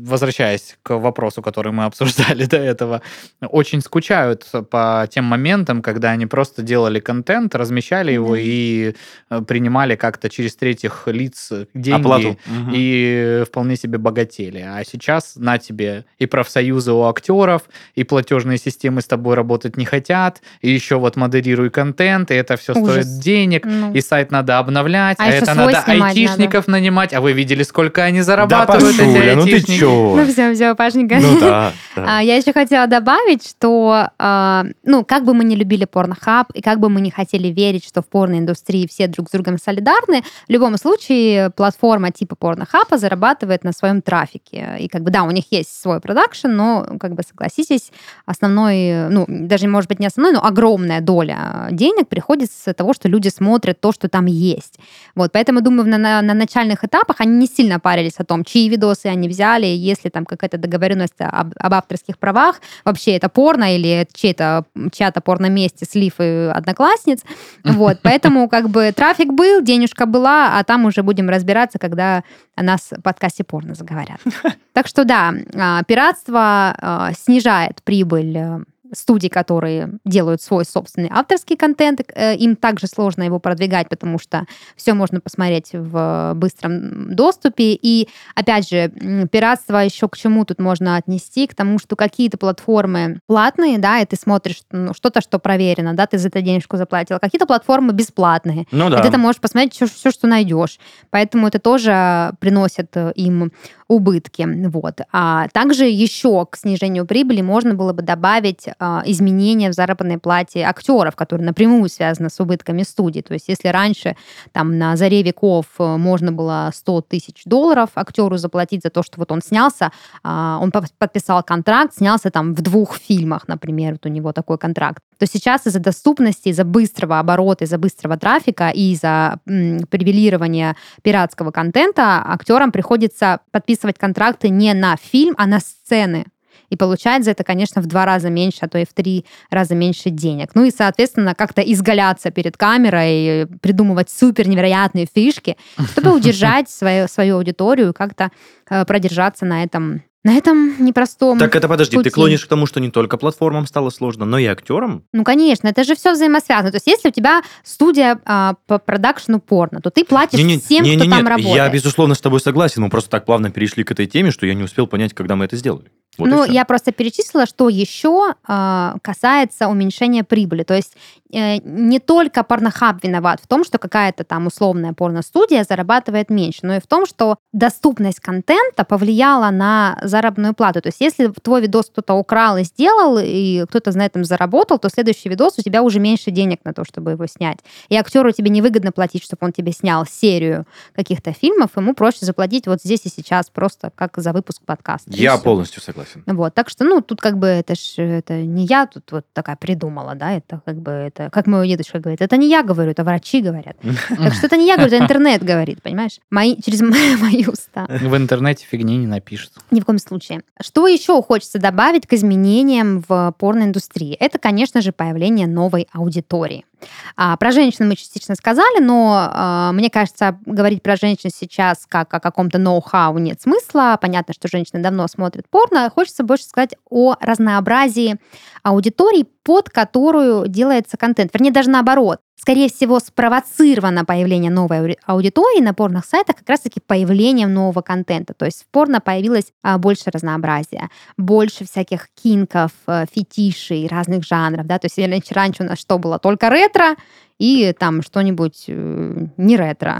возвращаясь к вопросу, который мы обсуждали до этого, очень скучают по тем моментам, когда они просто делали контент, размещали его Да. и э, принимали как-то через третьих лиц деньги Оплату. Мгм. и вполне себе богатели. А сейчас на тебе и профсоюзы у актеров, и платежные системы с тобой работать не хотят, и еще вот модерируй контент, и это все Ужас. стоит денег, Ну. и сайт надо обновлять, А а, это надо айтишников нанимать, а вы видели, сколько они Да, зарабатывают, эти Пашуля, ну ты чё? Ну все, все, Пашенька. Ну да, да. А, Я еще хотела добавить, что, а, ну, как бы мы не любили порнохаб, и как бы мы не хотели верить, что в порноиндустрии все друг с другом солидарны, в любом случае платформа типа порнохаба зарабатывает на своем трафике. И как бы, да, у них есть свой продакшн, но, как бы, согласитесь, основной, ну, даже, может быть, не основной, но огромная доля денег приходит с того, что люди смотрят то, что там есть. Вот, поэтому, думаю, на, на- на начальных этапах они не сильно парились о том, чьи видосы они взяли, есть ли там какая-то договоренность об, об авторских правах, вообще это порно или чей-то, чья-то порно-месте слив и одноклассниц. Вот, поэтому как бы трафик был, денежка была, а там уже будем разбираться, когда о нас в подкасте порно заговорят. Так что да, а, пиратство а, снижает прибыль э, студий, которые делают свой собственный авторский контент. Э, им также сложно его продвигать, потому что все можно посмотреть в быстром доступе. И, опять же, пиратство еще к чему тут можно отнести? К тому, что какие-то платформы платные, да, и ты смотришь ну, что-то, что проверено, да, ты за это денежку заплатил. Какие-то платформы бесплатные. Ну да. И ты там можешь посмотреть все, все, что найдешь. Поэтому это тоже приносит э, им убытки. Вот. А также еще к снижению прибыли можно было бы добавить а, изменения в заработной плате актеров, которые напрямую связаны с убытками студии. То есть если раньше там на заре веков э, можно было 100 тысяч долларов актеру заплатить за то, что вот он снялся, а, он подписал контракт, снялся там в двух фильмах, например, вот у него такой контракт, то сейчас из-за доступности, из-за быстрого оборота, из-за быстрого трафика и из-за привилирования пиратского контента актерам приходится подписывать контракты не на фильм, а на сцены и получать за это, конечно, в два раза меньше, а то и в три раза меньше денег. Ну и, соответственно, как-то изгаляться перед камерой, придумывать супер невероятные фишки, чтобы удержать свою, свою аудиторию и как-то э, продержаться на этом на этом непростом Так это подожди, пути. ты клонишь к тому, что не только платформам стало сложно, но и актерам? Ну, конечно, это же все взаимосвязано. То есть, если у тебя студия а, по продакшну порно, то ты платишь не, не, всем, не, кто не, там нет, работает. Я, безусловно, с тобой согласен. Мы просто так плавно перешли к этой теме, что я не успел понять, когда мы это сделали. Вот ну, я просто перечислила, что еще э, касается уменьшения прибыли. То есть э, не только Pornhub виноват в том, что какая-то там условная порностудия зарабатывает меньше, но и в том, что доступность контента повлияла на заработную плату. То есть если твой видос кто-то украл и сделал, и кто-то на этом заработал, то следующий видос у тебя уже меньше денег на то, чтобы его снять. И актеру тебе невыгодно платить, чтобы он тебе снял серию каких-то фильмов, ему проще заплатить вот здесь и сейчас просто как за выпуск подкаста. Я полностью согласен согласен. Вот, так что, ну, тут как бы это ж, это не я тут вот такая придумала, да, это как бы, это, как мой дедушка говорит, это не я говорю, это врачи говорят. Так что это не я говорю, это интернет говорит, понимаешь? Мои, через мои уста. В интернете фигни не напишут. Ни в коем случае. Что еще хочется добавить к изменениям в порноиндустрии? Это, конечно же, появление новой аудитории. А, про женщин мы частично сказали, но а, мне кажется, говорить про женщин сейчас как о каком-то ноу-хау нет смысла. Понятно, что женщины давно смотрят порно. Хочется больше сказать о разнообразии аудиторий, под которую делается контент. Вернее, даже наоборот. Скорее всего, спровоцировано появление новой аудитории на порных сайтах как раз-таки появлением нового контента. То есть в порно появилось а, больше разнообразия, больше всяких кинков, а, фетишей, разных жанров. Да? То есть раньше у нас что было? Только ретро, и там что-нибудь э, не ретро,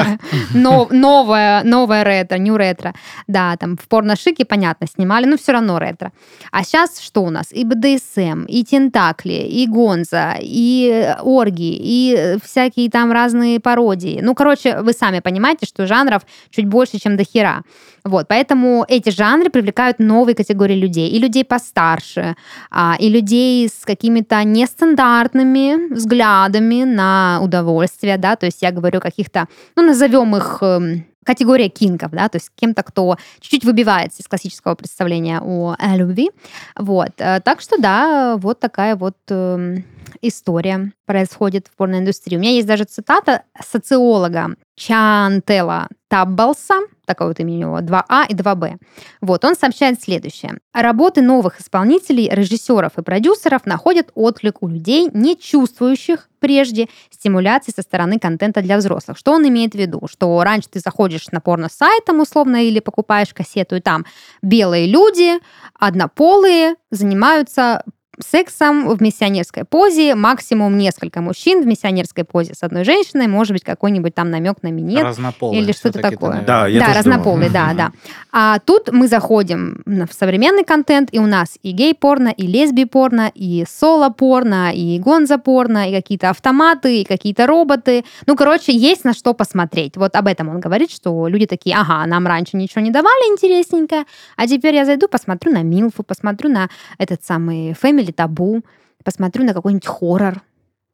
но новое, новое ретро, не ретро. Да, там в порношике, понятно, снимали, но все равно ретро. А сейчас что у нас? И БДСМ, и тентакли, и гонза, и орги, и всякие там разные пародии. Ну, короче, вы сами понимаете, что жанров чуть больше, чем до хера. Вот, поэтому эти жанры привлекают новые категории людей. И людей постарше, а, и людей с какими-то нестандартными взглядами на удовольствие, да, то есть я говорю каких-то, ну, назовем их эм, категория кинков, да, то есть кем-то, кто чуть-чуть выбивается из классического представления о, о любви. Вот. Э, так что да, вот такая вот эм, история происходит в порноиндустрии. У меня есть даже цитата социолога Чантела Таббалса, такое вот имя у него, 2А и 2Б. Вот, он сообщает следующее. Работы новых исполнителей, режиссеров и продюсеров находят отклик у людей, не чувствующих прежде стимуляции со стороны контента для взрослых. Что он имеет в виду? Что раньше ты заходишь на порно-сайт условно или покупаешь кассету, и там белые люди, однополые, занимаются сексом в миссионерской позе, максимум несколько мужчин в миссионерской позе с одной женщиной, может быть, какой-нибудь там намек на минет. Разнополые. Или что-то такое. Да, я да, разнополые, думал. да, да. А тут мы заходим в современный контент, и у нас и гей-порно, и лесби-порно, и соло-порно, и гонза-порно, и какие-то автоматы, и какие-то роботы. Ну, короче, есть на что посмотреть. Вот об этом он говорит, что люди такие, ага, нам раньше ничего не давали интересненькое, а теперь я зайду, посмотрю на Милфу, посмотрю на этот самый Family Табу, посмотрю на какой-нибудь хоррор.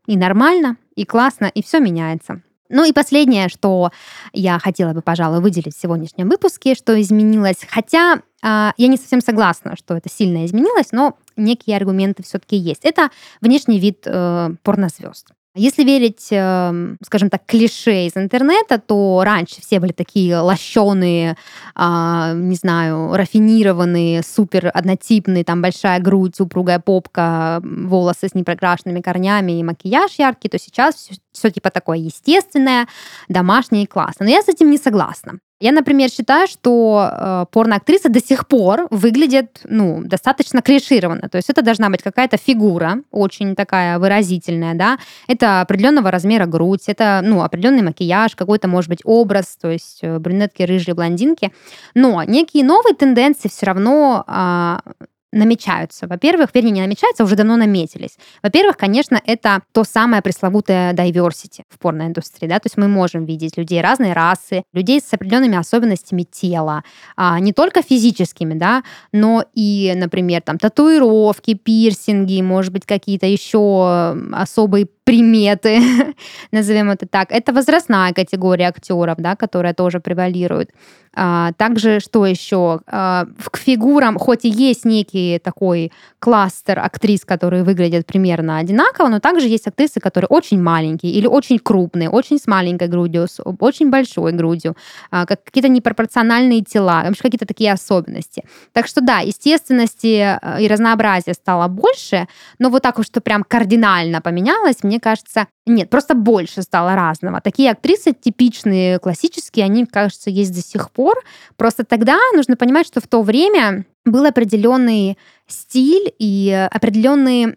И нормально, и классно, и все меняется. Ну и последнее, что я хотела бы, пожалуй, выделить в сегодняшнем выпуске, что изменилось, хотя э, я не совсем согласна, что это сильно изменилось, но некие аргументы все-таки есть. Это внешний вид э, порнозвезд. Если верить, эм, скажем так, клише из интернета, то раньше все были такие лощеные, а, не знаю, рафинированные, супер однотипные, там большая грудь, упругая попка, волосы с непрокрашенными корнями и макияж яркий, то сейчас все, все типа такое естественное, домашнее и классно. Но я с этим не согласна. Я, например, считаю, что э, порноактриса до сих пор выглядит ну, достаточно клишированно. То есть это должна быть какая-то фигура, очень такая выразительная, да. Это определенного размера грудь, это ну, определенный макияж, какой-то, может быть, образ, то есть э, брюнетки, рыжие, блондинки. Но некие новые тенденции все равно э, намечаются. Во-первых, вернее, не намечаются, а уже давно наметились. Во-первых, конечно, это то самое пресловутое diversity в порноиндустрии, да, то есть мы можем видеть людей разной расы, людей с определенными особенностями тела, а, не только физическими, да, но и, например, там татуировки, пирсинги, может быть, какие-то еще особые приметы, назовем это так. Это возрастная категория актеров, да, которая тоже превалирует. А, также, что еще? А, к фигурам, хоть и есть некий такой кластер актрис, которые выглядят примерно одинаково, но также есть актрисы, которые очень маленькие или очень крупные, очень с маленькой грудью, с очень большой грудью, а, какие-то непропорциональные тела, вообще какие-то такие особенности. Так что да, естественности э, и разнообразия стало больше, но вот так уж, что прям кардинально поменялось, мне кажется, нет, просто больше стало разного. Такие актрисы типичные, классические, они, кажется, есть до сих пор. Просто тогда нужно понимать, что в то время был определенный стиль и определенные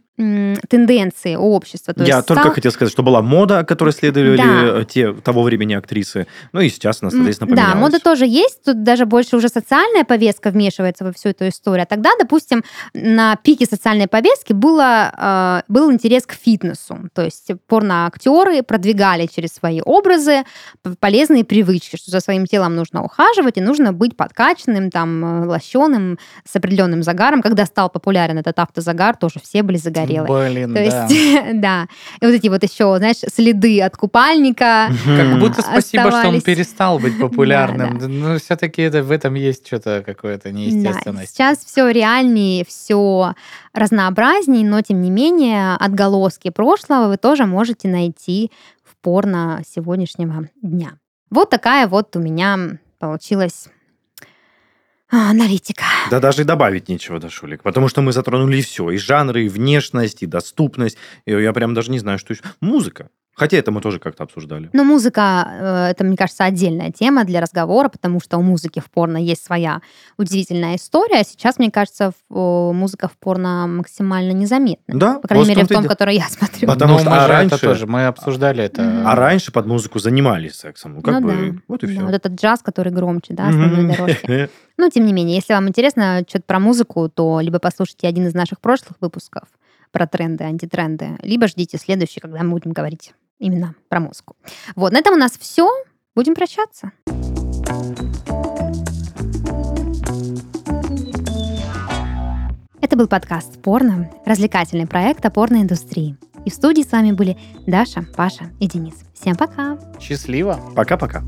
тенденции общества. То Я есть только стал... хотел сказать, что была мода, которой следовали да. те того времени актрисы. Ну и сейчас соответственно, поменялась. Да, мода тоже есть. Тут даже больше уже социальная повестка вмешивается во всю эту историю. А тогда, допустим, на пике социальной повестки было, э, был интерес к фитнесу. То есть порноактеры продвигали через свои образы полезные привычки, что за своим телом нужно ухаживать и нужно быть подкачанным, там, лощеным, с определенным загаром. Когда стал популярен этот автозагар, тоже все были загорелой. Блин, То да. есть, да. И вот эти вот еще, знаешь, следы от купальника. Как будто спасибо, что он перестал быть популярным. Но все-таки это, в этом есть что-то какое-то неестественность. Сейчас все реальнее, все разнообразнее, но тем не менее отголоски прошлого вы тоже можете найти в порно сегодняшнего дня. Вот такая вот у меня получилась аналитика. Да даже и добавить нечего, да, Шулик. Потому что мы затронули все. И жанры, и внешность, и доступность. И я прям даже не знаю, что еще. Музыка. Хотя это мы тоже как-то обсуждали. Но музыка, э, это, мне кажется, отдельная тема для разговора, потому что у музыки в порно есть своя удивительная история. Сейчас, мне кажется, музыка в порно максимально незаметна. Да. По крайней мере, в том, который я смотрю. Потому ну, что а раньше... Это тоже, мы обсуждали это. А раньше под музыку занимались сексом. Ну, как ну, бы, да. вот и все. вот этот джаз, который громче, да, основной дорожки. Но, тем не менее, если вам интересно что-то про музыку, то либо послушайте один из наших прошлых выпусков про тренды, антитренды, либо ждите следующий, когда мы будем говорить именно про музыку. Вот, на этом у нас все. Будем прощаться. Это был подкаст «Порно», развлекательный проект о порноиндустрии. И в студии с вами были Даша, Паша и Денис. Всем пока! Счастливо! Пока-пока!